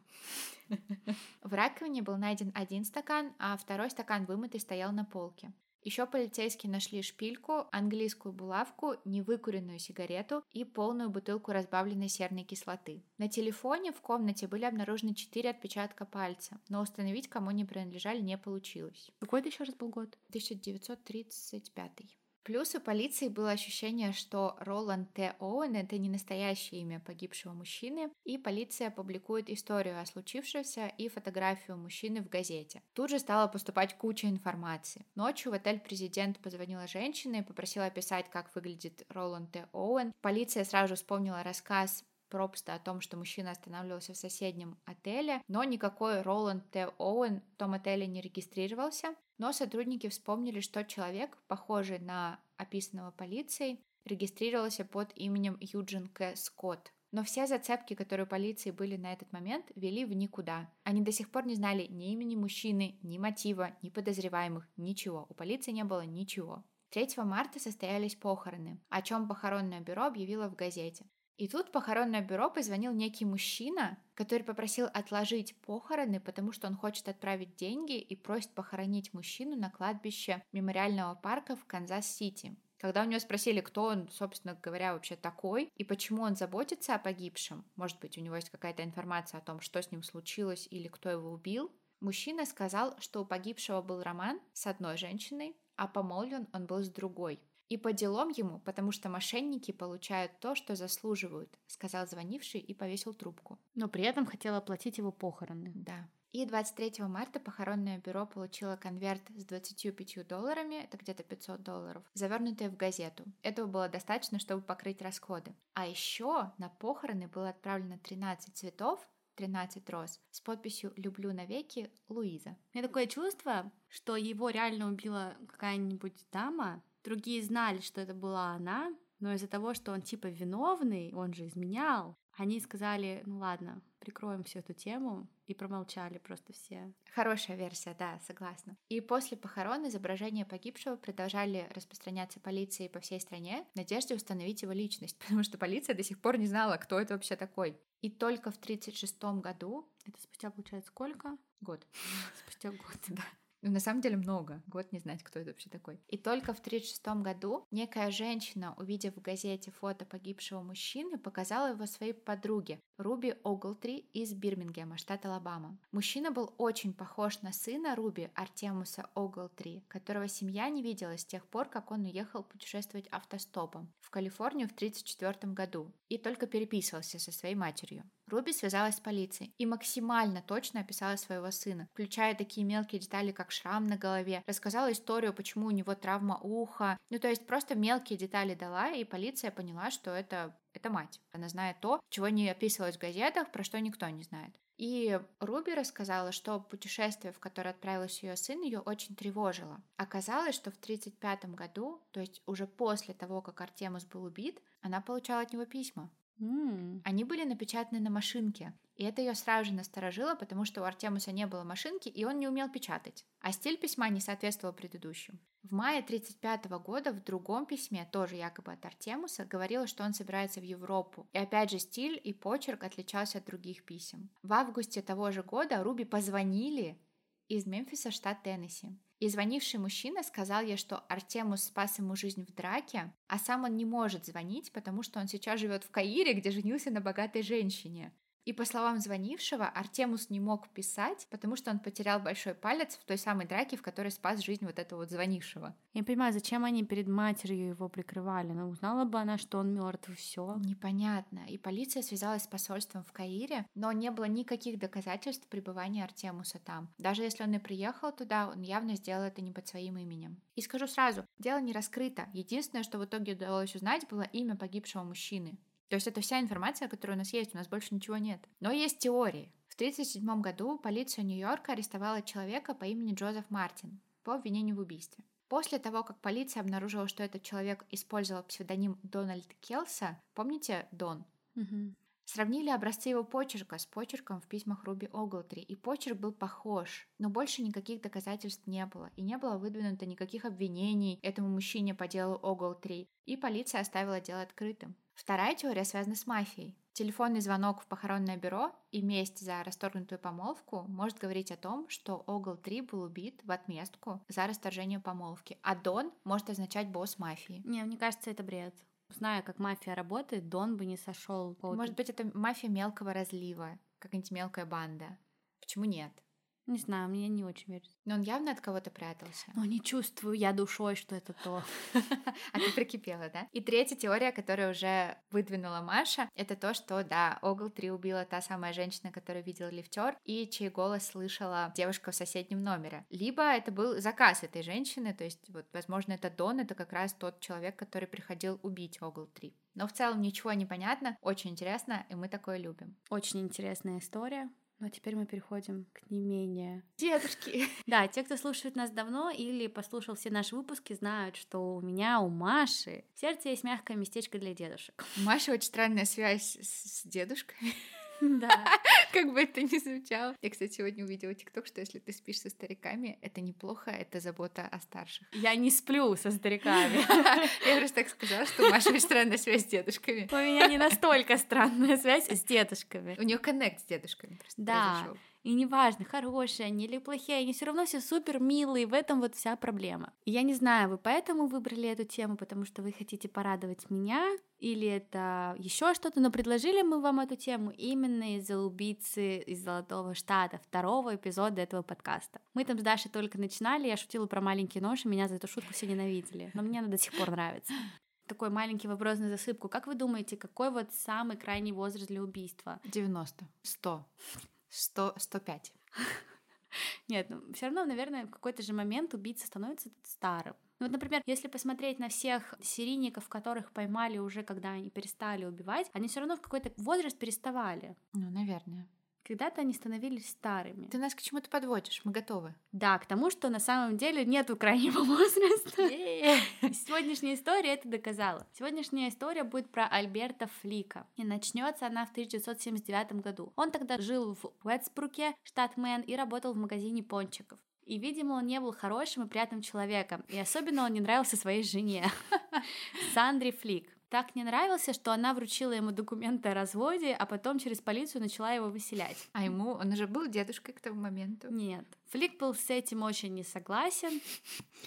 В раковине был найден один стакан, а второй стакан вымытый стоял на полке. Еще полицейские нашли шпильку, английскую булавку, невыкуренную сигарету и полную бутылку разбавленной серной кислоты. На телефоне в комнате были обнаружены четыре отпечатка пальца, но установить, кому они принадлежали, не получилось. Какой это еще раз был год? 1935. Плюс у полиции было ощущение, что Роланд Т. Оуэн — это не настоящее имя погибшего мужчины, и полиция публикует историю о случившемся и фотографию мужчины в газете. Тут же стала поступать куча информации. Ночью в отель президент позвонила женщина и попросила описать, как выглядит Роланд Т. Оуэн. Полиция сразу вспомнила рассказ Пробста о том, что мужчина останавливался в соседнем отеле, но никакой Роланд Т. Оуэн в том отеле не регистрировался. Но сотрудники вспомнили, что человек, похожий на описанного полицией, регистрировался под именем Юджин К. Скотт. Но все зацепки, которые у полиции были на этот момент, вели в никуда. Они до сих пор не знали ни имени мужчины, ни мотива, ни подозреваемых, ничего. У полиции не было ничего. 3 марта состоялись похороны, о чем похоронное бюро объявило в газете. И тут похоронное бюро позвонил некий мужчина, который попросил отложить похороны, потому что он хочет отправить деньги и просит похоронить мужчину на кладбище мемориального парка в Канзас-Сити. Когда у него спросили, кто он, собственно говоря, вообще такой, и почему он заботится о погибшем, может быть, у него есть какая-то информация о том, что с ним случилось или кто его убил, мужчина сказал, что у погибшего был роман с одной женщиной, а помолвлен он был с другой. И по делам ему, потому что мошенники получают то, что заслуживают, сказал звонивший и повесил трубку. Но при этом хотел оплатить его похороны. Да. И 23 марта похоронное бюро получило конверт с 25 долларами, это где-то 500 долларов, завернутые в газету. Этого было достаточно, чтобы покрыть расходы. А еще на похороны было отправлено 13 цветов, 13 роз с подписью «Люблю навеки, Луиза». У меня такое чувство, что его реально убила какая-нибудь дама, Другие знали, что это была она, но из-за того, что он типа виновный, он же изменял, Они сказали, ну ладно, прикроем всю эту тему и промолчали просто все. Хорошая версия, да, согласна. И после похорон изображения погибшего продолжали распространяться полицией по всей стране в надежде установить его личность, потому что полиция до сих пор не знала, кто это вообще такой. И только в 1936 году... Это спустя, получается, сколько? Год. Спустя год, да. Ну, на самом деле много. Год не знать, кто это вообще такой. И только в 1936 году некая женщина, увидев в газете фото погибшего мужчины, показала его своей подруге Руби Оглтри из Бирмингема, штат Алабама. Мужчина был очень похож на сына Руби, Артемуса Оглтри, которого семья не видела с тех пор, как он уехал путешествовать автостопом в Калифорнию в 1934 году и только переписывался со своей матерью. Руби связалась с полицией и максимально точно описала своего сына, включая такие мелкие детали, как шрам на голове, рассказала историю, почему у него травма уха, ну то есть просто мелкие детали дала, и полиция поняла, что это, это мать. Она знает то, чего не описывалось в газетах, про что никто не знает. И Руби рассказала, что путешествие, в которое отправился ее сын, ее очень тревожило. Оказалось, что в 1935 году, то есть уже после того, как Артемус был убит, она получала от него письма. М, Они были напечатаны на машинке, и это ее сразу же насторожило, потому что у Артемуса не было машинки, и он не умел печатать. А стиль письма не соответствовал предыдущему. В мае 1935 года в другом письме, тоже якобы от Артемуса, говорилось, что он собирается в Европу. И опять же стиль и почерк отличался от других писем. В августе того же года Руби позвонили из Мемфиса, штат Теннесси. И звонивший мужчина сказал ей, что Артемус спас ему жизнь в драке, а сам он не может звонить, потому что он сейчас живет в Каире, где женился на богатой женщине. И по словам звонившего, Артемус не мог писать, потому что он потерял большой палец в той самой драке, в которой спас жизнь вот этого вот звонившего. Я не понимаю, зачем они перед матерью его прикрывали? Ну, узнала бы она, что он мертв, и все. Непонятно. И полиция связалась с посольством в Каире, но не было никаких доказательств пребывания Артемуса там. Даже если он и приехал туда, он явно сделал это не под своим именем. И скажу сразу, дело не раскрыто. Единственное, что в итоге удалось узнать, было имя погибшего мужчины. То есть это вся информация, которая у нас есть, у нас больше ничего нет. Но есть теории. В 1937 году полиция Нью-Йорка арестовала человека по имени Джозеф Мартин по обвинению в убийстве. После того, как полиция обнаружила, что этот человек использовал псевдоним Дональд Келса, помните Дон? Мгм. Сравнили образцы его почерка с почерком в письмах Руби Оглтри, и почерк был похож, но больше никаких доказательств не было, и не было выдвинуто никаких обвинений этому мужчине по делу Оглтри, и полиция оставила дело открытым. Вторая теория связана с мафией. Телефонный звонок в похоронное бюро и месть за расторгнутую помолвку может говорить о том, что Огл-3 был убит в отместку за расторжение помолвки, а Дон может означать босс мафии. Не, мне кажется, это бред. Зная, как мафия работает, Дон бы не сошел по... Может быть, это мафия мелкого разлива, какая-нибудь мелкая банда. Почему нет? Не знаю, мне не очень верится. Но он явно от кого-то прятался. Но не чувствую я душой, что это то. А ты прикипела, да? И третья теория, которую уже выдвинула Маша, это то, что, да, Огл 3 убила та самая женщина, которую видел лифтер, и чей голос слышала девушка в соседнем номере. Либо это был заказ этой женщины, то есть, вот, возможно, это Дон, это как раз тот человек, который приходил убить Огл 3. Но в целом ничего не понятно, очень интересно, и мы такое любим. Очень интересная история. Но теперь мы переходим к не менее. Дедушки! Да, те, кто слушает нас давно или послушал все наши выпуски, знают, что у меня, у Маши, в сердце есть мягкое местечко для дедушек. У Маши очень странная связь с дедушкой. Да. Как бы это ни звучало. Я, кстати, сегодня увидела тикток, что если ты спишь со стариками, это неплохо, это забота о старших. Я не сплю со стариками. Я просто так сказала, что у Маши очень странная связь с дедушками. У меня не настолько странная связь с дедушками. У нее коннект с дедушками просто Да. произошел. И неважно, хорошие они или плохие, они все равно все супер милые, в этом вот вся проблема. Я не знаю, вы поэтому выбрали эту тему, потому что вы хотите порадовать меня, или это еще что-то, но предложили мы вам эту тему именно из-за убийцы из Золотого Штата, второго эпизода этого подкаста. Мы там с Дашей только начинали, я шутила про маленький нож, и меня за эту шутку все ненавидели, но мне она до сих пор нравится. Такой маленький вопрос на засыпку. Как вы думаете, какой вот самый крайний возраст для убийства? 90. 100. 100, 105. Нет, ну все равно, наверное, в какой-то же момент убийца становится старым. Ну вот, например, если посмотреть на всех серийников, которых поймали уже, когда они перестали убивать, они все равно в какой-то возраст переставали. Ну, наверное. Когда-то они становились старыми. Ты нас к чему-то подводишь, мы готовы. Да, к тому, что на самом деле нет крайнего возраста. Сегодняшняя история это доказала. Сегодняшняя история будет про Альберта Флика. И начнется она в 1979 году. Он тогда жил в Уэтсбруке, штат Мэн, и работал в магазине пончиков. И, видимо, он не был хорошим и приятным человеком. И особенно он не нравился своей жене, Сандре Флик так не нравился, что она вручила ему документы о разводе, а потом через полицию начала его выселять. А ему, он уже был дедушкой к тому моменту? Нет. Флик был с этим очень не согласен.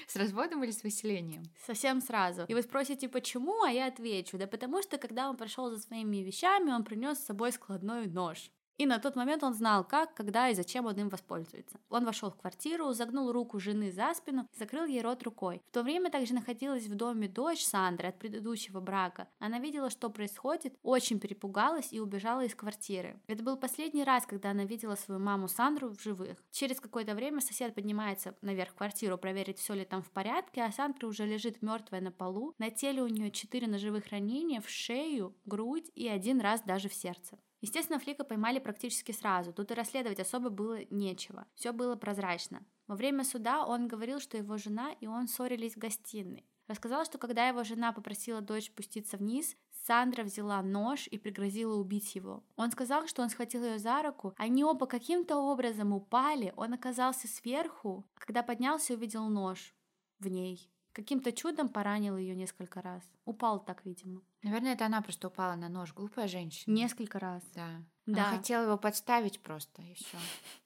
С разводом или с выселением? Совсем сразу. И вы спросите, почему, а я отвечу. Да потому что, когда он прошел за своими вещами, он принес с собой складной нож. И на тот момент он знал, как, когда и зачем он им воспользуется. Он вошел в квартиру, загнул руку жены за спину закрыл ей рот рукой. В то время также находилась в доме дочь Сандры от предыдущего брака. Она видела, что происходит, очень перепугалась и убежала из квартиры. Это был последний раз, когда она видела свою маму Сандру в живых. Через какое-то время сосед поднимается наверх в квартиру проверить, все ли там в порядке, а Сандра уже лежит мертвая на полу. На теле у нее четыре ножевых ранения в шею, грудь и один раз даже в сердце. Естественно, Флика поймали практически сразу, тут и расследовать особо было нечего, все было прозрачно. Во время суда он говорил, что его жена и он ссорились в гостиной. Рассказал, что когда его жена попросила дочь спуститься вниз, Сандра взяла нож и пригрозила убить его. Он сказал, что он схватил ее за руку, они оба каким-то образом упали, он оказался сверху, а когда поднялся, увидел нож в ней. Каким-то чудом поранил ее несколько раз. Упал так, видимо. Наверное, это она просто упала на нож. Глупая женщина. Несколько раз. Да. Да. Она хотела его подставить просто, и все.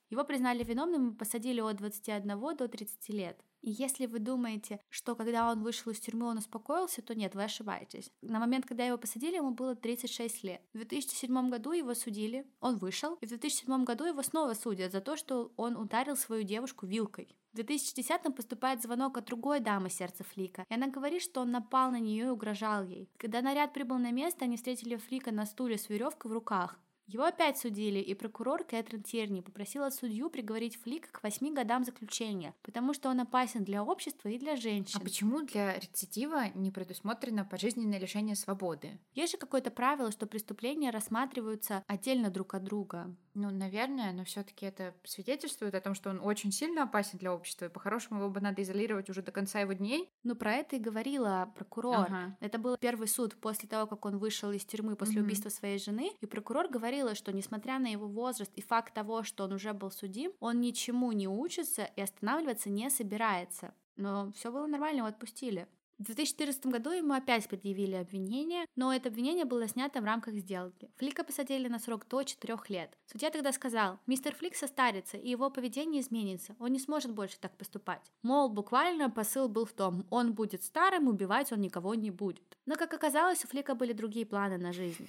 Его признали виновным и посадили от 21 до 30 лет. И если вы думаете, что когда он вышел из тюрьмы, он успокоился, то нет, вы ошибаетесь. На момент, когда его посадили, ему было 36 лет. В 2007 году его судили, он вышел, и в 2007 году его снова судят за то, что он ударил свою девушку вилкой. В 2010-м поступает звонок от другой дамы сердца Флика, и она говорит, что он напал на нее и угрожал ей. Когда наряд прибыл на место, они встретили Флика на стуле с веревкой в руках. Его опять судили, и прокурор Кэтрин Тирни попросила судью приговорить Флика к восьми годам заключения, потому что он опасен для общества и для женщин. А почему для рецидива не предусмотрено пожизненное лишение свободы? Есть же какое-то правило, что преступления рассматриваются отдельно друг от друга. Ну, наверное, но все-таки это свидетельствует о том, что он очень сильно опасен для общества, и по-хорошему его бы надо изолировать уже до конца его дней. Ну, про это и говорила прокурор. Ага. Это был первый суд после того, как он вышел из тюрьмы после угу. убийства своей жены, и прокурор говорила, что несмотря на его возраст и факт того, что он уже был судим, он ничему не учится и останавливаться не собирается. Но все было нормально, его отпустили. В 2014 году ему опять предъявили обвинение, но это обвинение было снято в рамках сделки. Флика посадили на срок до 4 лет. Судья тогда сказал, мистер Флик состарится, и его поведение изменится, он не сможет больше так поступать. Мол, буквально посыл был в том, он будет старым, убивать он никого не будет. Но, как оказалось, у Флика были другие планы на жизнь.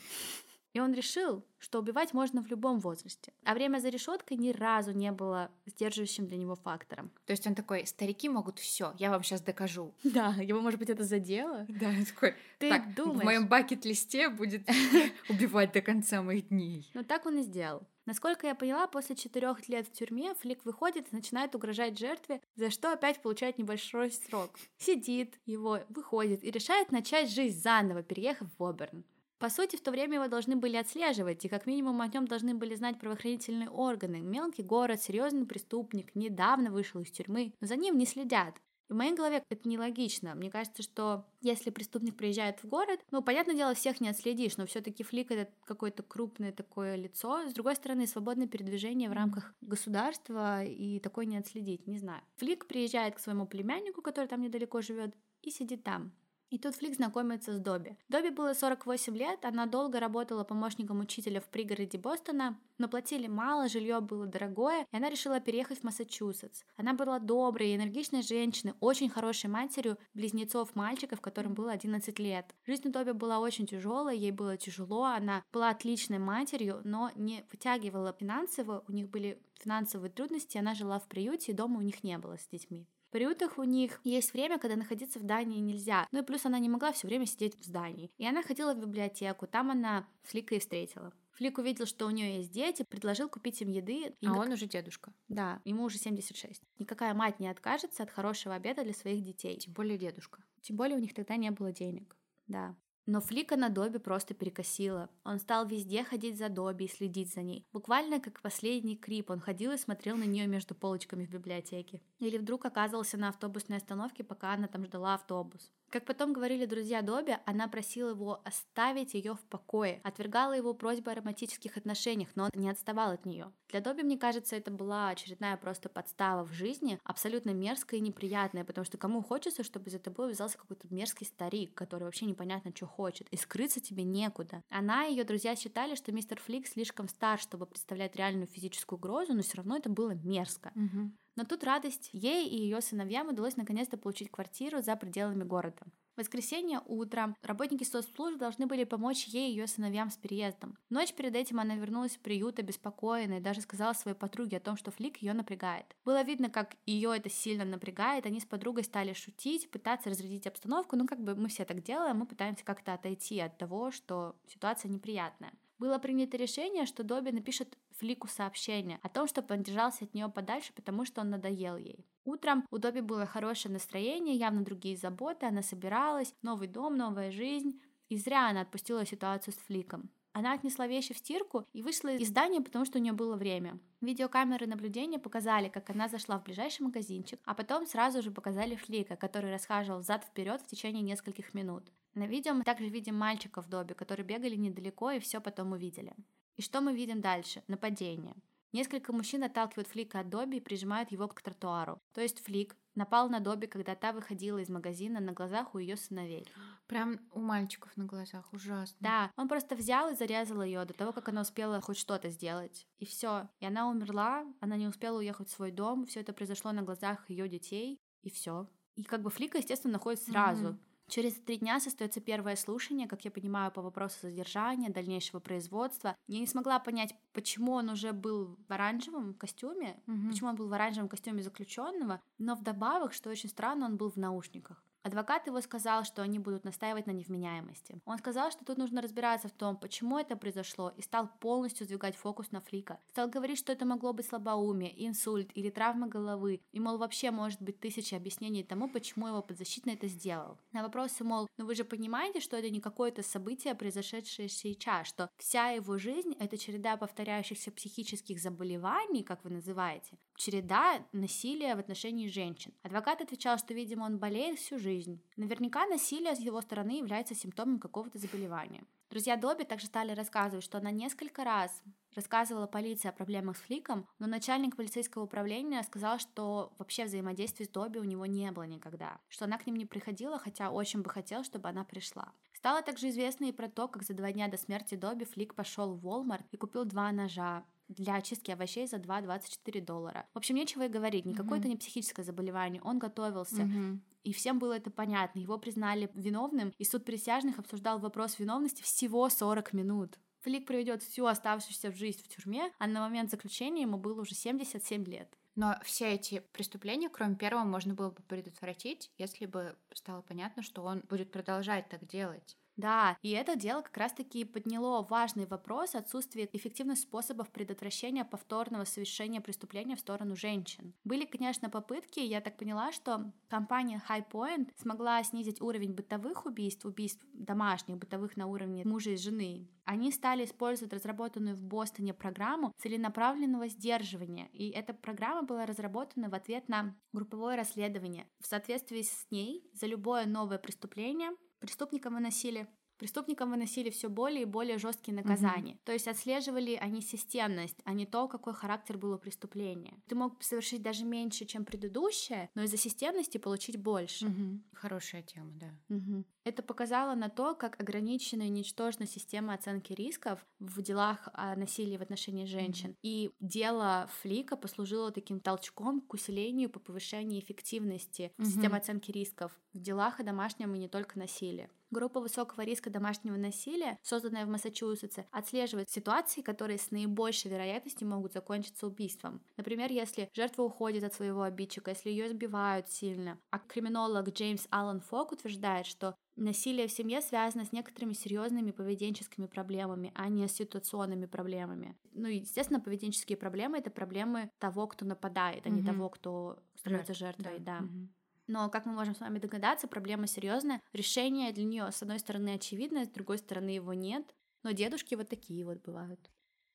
И он решил, что убивать можно в любом возрасте. А время за решеткой ни разу не было сдерживающим для него фактором. То есть он такой, старики могут все, я вам сейчас докажу. Да, его, может быть, это задело. Да, он такой, ты так, думаешь? в моем бакет-листе будет убивать до конца моих дней. Ну так он и сделал. Насколько я поняла, после четырех лет в тюрьме Флик выходит и начинает угрожать жертве, за что опять получает небольшой срок. Сидит его, выходит и решает начать жизнь заново, переехав в Оберн. По сути, в то время его должны были отслеживать, и как минимум о нем должны были знать правоохранительные органы. Мелкий город, серьезный преступник, недавно вышел из тюрьмы, но за ним не следят. И в моей голове это нелогично. Мне кажется, что если преступник приезжает в город, ну, понятное дело, всех не отследишь, но все-таки Флик это какое-то крупное такое лицо. С другой стороны, свободное передвижение в рамках государства и такое не отследить, не знаю. Флик приезжает к своему племяннику, который там недалеко живет, и сидит там. И тут Флик знакомится с Добби. Добби было 48 лет, она долго работала помощником учителя в пригороде Бостона, но платили мало, жилье было дорогое, и она решила переехать в Массачусетс. Она была доброй и энергичной женщиной, очень хорошей матерью близнецов мальчиков, которым было 11 лет. Жизнь у Добби была очень тяжелая, ей было тяжело, она была отличной матерью, но не вытягивала финансово, у них были финансовые трудности, она жила в приюте, и дома у них не было с детьми приютах у них есть время, когда находиться в здании нельзя. Ну и плюс она не могла все время сидеть в здании. И она ходила в библиотеку, там она Флика и встретила. Флик увидел, что у нее есть дети, предложил купить им еды. И а он уже дедушка. Да, ему уже 76. Никакая мать не откажется от хорошего обеда для своих детей. Тем более дедушка. Тем более у них тогда не было денег. Да. Но Флика на Добби просто перекосила. Он стал везде ходить за Добби и следить за ней. Буквально как последний крип, он ходил и смотрел на нее между полочками в библиотеке. Или вдруг оказывался на автобусной остановке, пока она там ждала автобус. Как потом говорили друзья Добби, она просила его оставить ее в покое, отвергала его просьбы о романтических отношениях, но он не отставал от нее. Для Добби, мне кажется, это была очередная просто подстава в жизни, абсолютно мерзкая и неприятная, потому что кому хочется, чтобы за тобой взялся какой-то мерзкий старик, который вообще непонятно, что хочет, и скрыться тебе некуда. Она и ее друзья считали, что мистер Флик слишком стар, чтобы представлять реальную физическую угрозу, но все равно это было мерзко. Угу. Но тут радость. Ей и ее сыновьям удалось наконец-то получить квартиру за пределами города. В воскресенье утром работники соцслужб должны были помочь ей и ее сыновьям с переездом. Ночь перед этим она вернулась в приют обеспокоенной и даже сказала своей подруге о том, что Флик ее напрягает. Было видно, как ее это сильно напрягает, они с подругой стали шутить, пытаться разрядить обстановку, ну как бы мы все так делаем, мы пытаемся как-то отойти от того, что ситуация неприятная было принято решение, что Добби напишет Флику сообщение о том, чтобы он держался от нее подальше, потому что он надоел ей. Утром у Добби было хорошее настроение, явно другие заботы, она собиралась, новый дом, новая жизнь. И зря она отпустила ситуацию с Фликом. Она отнесла вещи в стирку и вышла из здания, потому что у нее было время. Видеокамеры наблюдения показали, как она зашла в ближайший магазинчик, а потом сразу же показали Флика, который расхаживал взад-вперед в течение нескольких минут. На видео мы также видим мальчиков в добе, которые бегали недалеко и все потом увидели. И что мы видим дальше? Нападение. Несколько мужчин отталкивают Флика от Добби и прижимают его к тротуару. То есть Флик напал на Добби, когда та выходила из магазина на глазах у ее сыновей. Прям у мальчиков на глазах, ужасно. Да, он просто взял и зарезал ее до того, как она успела хоть что-то сделать. И все. И она умерла, она не успела уехать в свой дом, все это произошло на глазах ее детей, и все. И как бы Флика, естественно, находится сразу. Mm-hmm. Через три дня состоится первое слушание, как я понимаю, по вопросу задержания, дальнейшего производства. Я не смогла понять, почему он уже был в оранжевом костюме, угу. почему он был в оранжевом костюме заключенного, но вдобавок, что очень странно, он был в наушниках. Адвокат его сказал, что они будут настаивать на невменяемости. Он сказал, что тут нужно разбираться в том, почему это произошло, и стал полностью сдвигать фокус на Флика. Стал говорить, что это могло быть слабоумие, инсульт или травма головы, и, мол, вообще может быть тысяча объяснений тому, почему его подзащитный это сделал. На вопросы, мол, ну вы же понимаете, что это не какое-то событие, произошедшее сейчас, что вся его жизнь — это череда повторяющихся психических заболеваний, как вы называете, череда насилия в отношении женщин. Адвокат отвечал, что, видимо, он болеет всю жизнь. Наверняка насилие с его стороны является симптомом какого-то заболевания. Друзья Добби также стали рассказывать, что она несколько раз рассказывала полиции о проблемах с Фликом, но начальник полицейского управления сказал, что вообще взаимодействия с Добби у него не было никогда, что она к ним не приходила, хотя очень бы хотел, чтобы она пришла. Стало также известно и про то, как за два дня до смерти Добби Флик пошел в Walmart и купил два ножа, для очистки овощей за 2,24 доллара. В общем, нечего и говорить, никакое mm-hmm. это не психическое заболевание, он готовился. Mm-hmm. И всем было это понятно. Его признали виновным, и суд присяжных обсуждал вопрос виновности всего 40 минут. Флик проведет всю оставшуюся жизнь в тюрьме, а на момент заключения ему было уже 77 лет. Но все эти преступления, кроме первого, можно было бы предотвратить, если бы стало понятно, что он будет продолжать так делать. Да, и это дело как раз-таки подняло важный вопрос отсутствия эффективных способов предотвращения повторного совершения преступления в сторону женщин. Были, конечно, попытки, я так поняла, что компания High Point смогла снизить уровень бытовых убийств, убийств домашних, бытовых на уровне мужа и жены. Они стали использовать разработанную в Бостоне программу целенаправленного сдерживания, и эта программа была разработана в ответ на групповое расследование. В соответствии с ней за любое новое преступление Преступникам выносили Преступникам выносили все более и более жесткие наказания. Угу. То есть отслеживали они системность, а не то, какой характер было преступление. Ты мог совершить даже меньше, чем предыдущее, но из-за системности получить больше. Угу. Хорошая тема, да. Угу. Это показало на то, как ограничена и ничтожна система оценки рисков в делах о насилии в отношении женщин. Mm-hmm. И дело Флика послужило таким толчком к усилению по повышению эффективности mm-hmm. системы оценки рисков в делах о домашнем и не только насилии. Группа высокого риска домашнего насилия, созданная в Массачусетсе, отслеживает ситуации, которые с наибольшей вероятностью могут закончиться убийством. Например, если жертва уходит от своего обидчика, если ее избивают сильно. А криминолог Джеймс Аллен Фок утверждает, что Насилие в семье связано с некоторыми серьезными поведенческими проблемами, а не с ситуационными проблемами. Ну, естественно, поведенческие проблемы это проблемы того, кто нападает, а mm-hmm. не того, кто становится жертвой, да. да. Mm-hmm. Но, как мы можем с вами догадаться, проблема серьезная. Решение для нее, с одной стороны, очевидное, с другой стороны, его нет. Но дедушки вот такие вот бывают.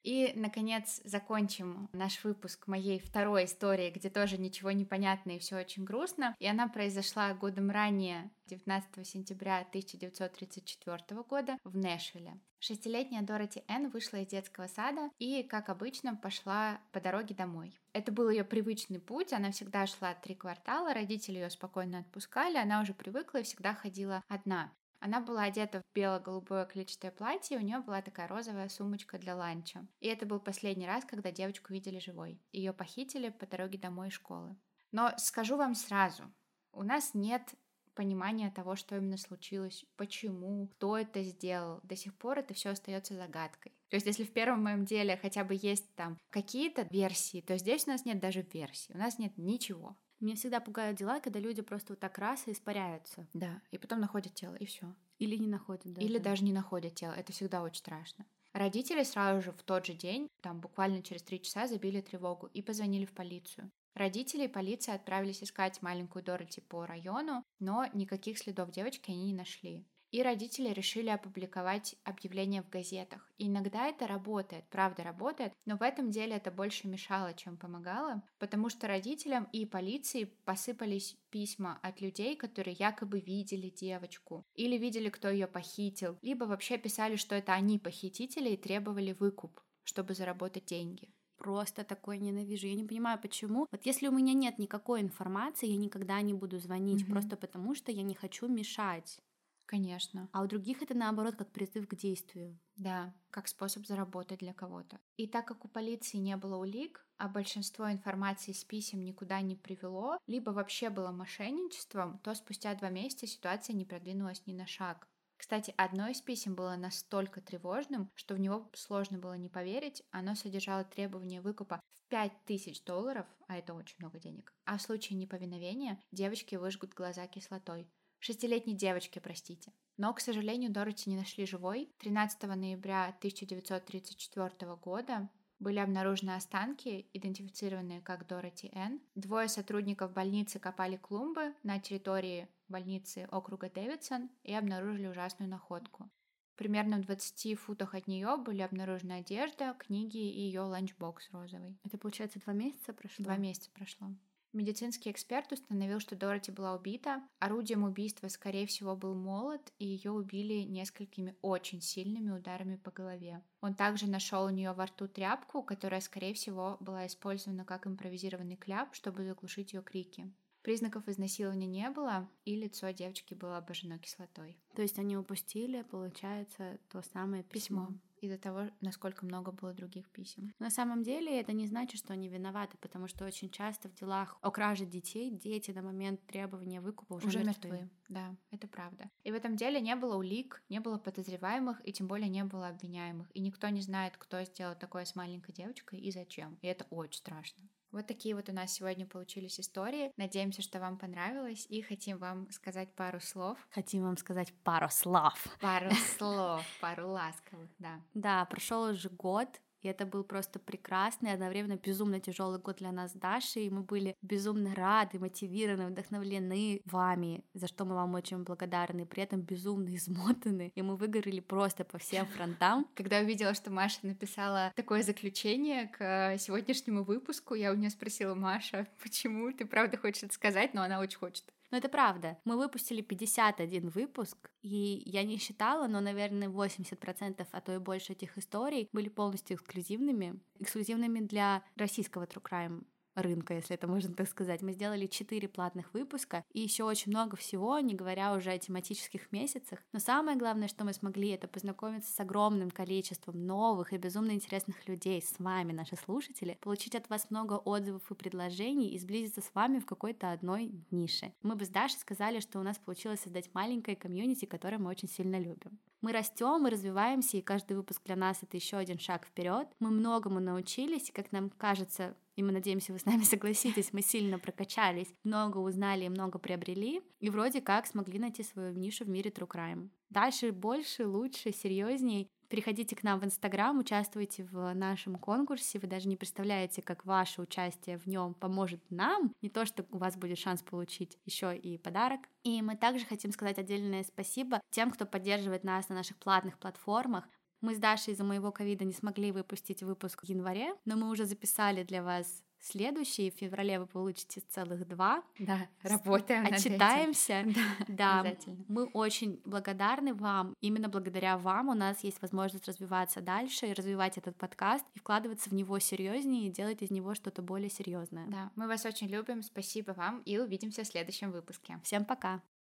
И, наконец, закончим наш выпуск моей второй истории, где тоже ничего не понятно и все очень грустно. И она произошла годом ранее, 19 сентября 1934 года в Нэшвилле. Шестилетняя Дороти Энн вышла из детского сада и, как обычно, пошла по дороге домой. Это был ее привычный путь, она всегда шла три квартала, родители ее спокойно отпускали, она уже привыкла и всегда ходила одна. Она была одета в бело-голубое клетчатое платье, и у нее была такая розовая сумочка для ланча. И это был последний раз, когда девочку видели живой. Ее похитили по дороге домой из школы. Но скажу вам сразу, у нас нет понимания того, что именно случилось, почему, кто это сделал. До сих пор это все остается загадкой. То есть, если в первом моем деле хотя бы есть там какие-то версии, то здесь у нас нет даже версий, у нас нет ничего. Меня всегда пугают дела, когда люди просто вот так раз и испаряются. Да, и потом находят тело, и все. Или не находят даже. Или даже не находят тело. Это всегда очень страшно. Родители сразу же в тот же день, там буквально через три часа, забили тревогу и позвонили в полицию. Родители и полиция отправились искать маленькую Дороти по району, но никаких следов девочки они не нашли. И родители решили опубликовать объявления в газетах. И иногда это работает, правда работает, но в этом деле это больше мешало, чем помогало, потому что родителям и полиции посыпались письма от людей, которые якобы видели девочку, или видели, кто ее похитил, либо вообще писали, что это они похитители и требовали выкуп, чтобы заработать деньги просто такое ненавижу. Я не понимаю, почему. Вот если у меня нет никакой информации, я никогда не буду звонить, mm-hmm. просто потому что я не хочу мешать. Конечно. А у других это наоборот как призыв к действию. Да, как способ заработать для кого-то. И так как у полиции не было улик, а большинство информации с писем никуда не привело, либо вообще было мошенничеством, то спустя два месяца ситуация не продвинулась ни на шаг. Кстати, одно из писем было настолько тревожным, что в него сложно было не поверить. Оно содержало требование выкупа в 5000 долларов, а это очень много денег. А в случае неповиновения девочки выжгут глаза кислотой. Шестилетней девочке, простите. Но, к сожалению, Дороти не нашли живой. 13 ноября 1934 года были обнаружены останки, идентифицированные как Дороти Н. Двое сотрудников больницы копали клумбы на территории больницы округа Дэвидсон и обнаружили ужасную находку. Примерно в 20 футах от нее были обнаружены одежда, книги и ее ланчбокс розовый. Это, получается, два месяца прошло? Два месяца прошло. Медицинский эксперт установил, что Дороти была убита. Орудием убийства, скорее всего, был молот, и ее убили несколькими очень сильными ударами по голове. Он также нашел у нее во рту тряпку, которая, скорее всего, была использована как импровизированный кляп, чтобы заглушить ее крики. Признаков изнасилования не было, и лицо девочки было обожжено кислотой. То есть они упустили, получается, то самое письмо. письмо из-за того, насколько много было других писем. На самом деле это не значит, что они виноваты, потому что очень часто в делах о краже детей дети на момент требования выкупа уже, уже мертвы. мертвы. Да, это правда. И в этом деле не было улик, не было подозреваемых и тем более не было обвиняемых. И никто не знает, кто сделал такое с маленькой девочкой и зачем. И это очень страшно. Вот такие вот у нас сегодня получились истории. Надеемся, что вам понравилось и хотим вам сказать пару слов. Хотим вам сказать пару слов. Пару слов, пару ласковых, да. Да, прошел уже год и это был просто прекрасный, одновременно безумно тяжелый год для нас с Дашей. И мы были безумно рады, мотивированы, вдохновлены вами, за что мы вам очень благодарны. При этом безумно измотаны. И мы выгорели просто по всем фронтам. Когда увидела, что Маша написала такое заключение к сегодняшнему выпуску, я у нее спросила, Маша, почему ты правда хочешь это сказать, но она очень хочет. Но это правда. Мы выпустили 51 выпуск, и я не считала, но, наверное, 80%, а то и больше этих историй были полностью эксклюзивными. Эксклюзивными для российского True Crime рынка, если это можно так сказать. Мы сделали 4 платных выпуска и еще очень много всего, не говоря уже о тематических месяцах. Но самое главное, что мы смогли, это познакомиться с огромным количеством новых и безумно интересных людей, с вами, наши слушатели, получить от вас много отзывов и предложений и сблизиться с вами в какой-то одной нише. Мы бы с Дашей сказали, что у нас получилось создать маленькое комьюнити, которое мы очень сильно любим. Мы растем, мы развиваемся, и каждый выпуск для нас это еще один шаг вперед. Мы многому научились, и, как нам кажется, и мы надеемся, вы с нами согласитесь, мы сильно прокачались, много узнали и много приобрели, и вроде как смогли найти свою нишу в мире True Crime. Дальше больше, лучше, серьезней. Приходите к нам в Инстаграм, участвуйте в нашем конкурсе. Вы даже не представляете, как ваше участие в нем поможет нам. Не то, что у вас будет шанс получить еще и подарок. И мы также хотим сказать отдельное спасибо тем, кто поддерживает нас на наших платных платформах. Мы с Дашей из-за моего ковида не смогли выпустить выпуск в январе, но мы уже записали для вас следующий. В феврале вы получите целых два. Да, работаем Отчитаемся. Над этим. Да, да. мы очень благодарны вам. Именно благодаря вам у нас есть возможность развиваться дальше и развивать этот подкаст и вкладываться в него серьезнее и делать из него что-то более серьезное. Да, мы вас очень любим. Спасибо вам и увидимся в следующем выпуске. Всем пока.